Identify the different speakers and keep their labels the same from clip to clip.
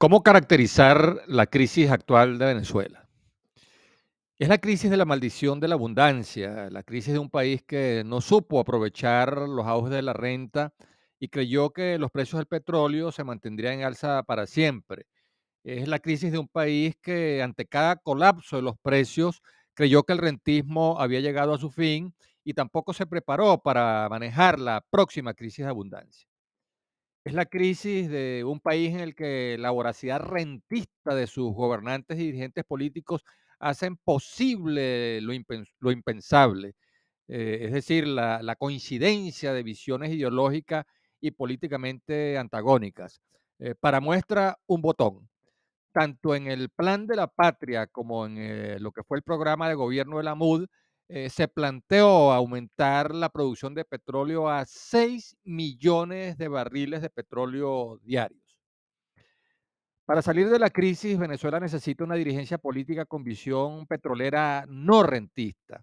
Speaker 1: ¿Cómo caracterizar la crisis actual de Venezuela? Es la crisis de la maldición de la abundancia, la crisis de un país que no supo aprovechar los auges de la renta y creyó que los precios del petróleo se mantendrían en alza para siempre. Es la crisis de un país que ante cada colapso de los precios creyó que el rentismo había llegado a su fin y tampoco se preparó para manejar la próxima crisis de abundancia. Es la crisis de un país en el que la voracidad rentista de sus gobernantes y dirigentes políticos hacen posible lo, impen- lo impensable. Eh, es decir, la, la coincidencia de visiones ideológicas y políticamente antagónicas. Eh, para muestra, un botón tanto en el plan de la patria como en eh, lo que fue el programa de gobierno de la MUD, eh, se planteó aumentar la producción de petróleo a 6 millones de barriles de petróleo diarios. Para salir de la crisis, Venezuela necesita una dirigencia política con visión petrolera no rentista,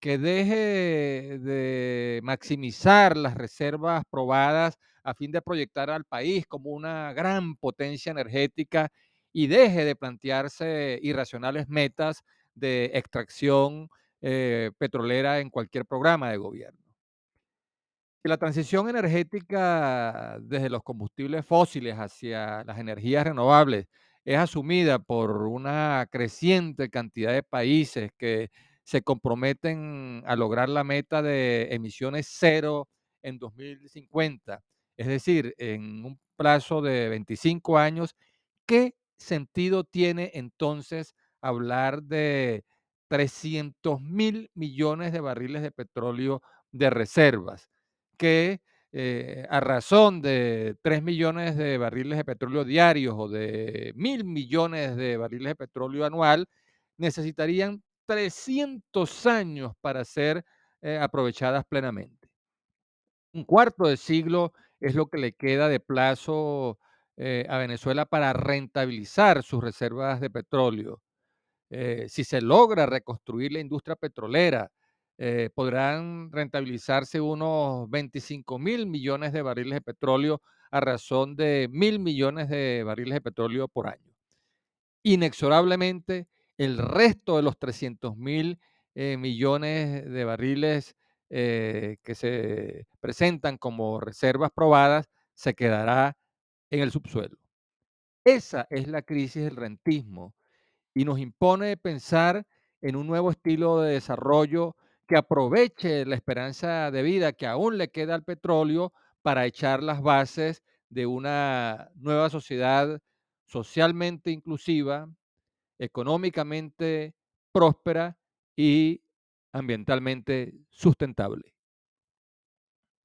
Speaker 1: que deje de maximizar las reservas probadas a fin de proyectar al país como una gran potencia energética y deje de plantearse irracionales metas de extracción eh, petrolera en cualquier programa de gobierno. Si la transición energética desde los combustibles fósiles hacia las energías renovables es asumida por una creciente cantidad de países que se comprometen a lograr la meta de emisiones cero en 2050, es decir, en un plazo de 25 años, ¿qué sentido tiene entonces hablar de 300 mil millones de barriles de petróleo de reservas? que eh, a razón de 3 millones de barriles de petróleo diarios o de mil millones de barriles de petróleo anual, necesitarían 300 años para ser eh, aprovechadas plenamente. Un cuarto de siglo es lo que le queda de plazo eh, a Venezuela para rentabilizar sus reservas de petróleo eh, si se logra reconstruir la industria petrolera, eh, podrán rentabilizarse unos 25 mil millones de barriles de petróleo a razón de mil millones de barriles de petróleo por año. Inexorablemente, el resto de los 300 mil eh, millones de barriles que se presentan como reservas probadas se quedará en el subsuelo. Esa es la crisis del rentismo y nos impone pensar en un nuevo estilo de desarrollo que aproveche la esperanza de vida que aún le queda al petróleo para echar las bases de una nueva sociedad socialmente inclusiva, económicamente próspera y ambientalmente sustentable.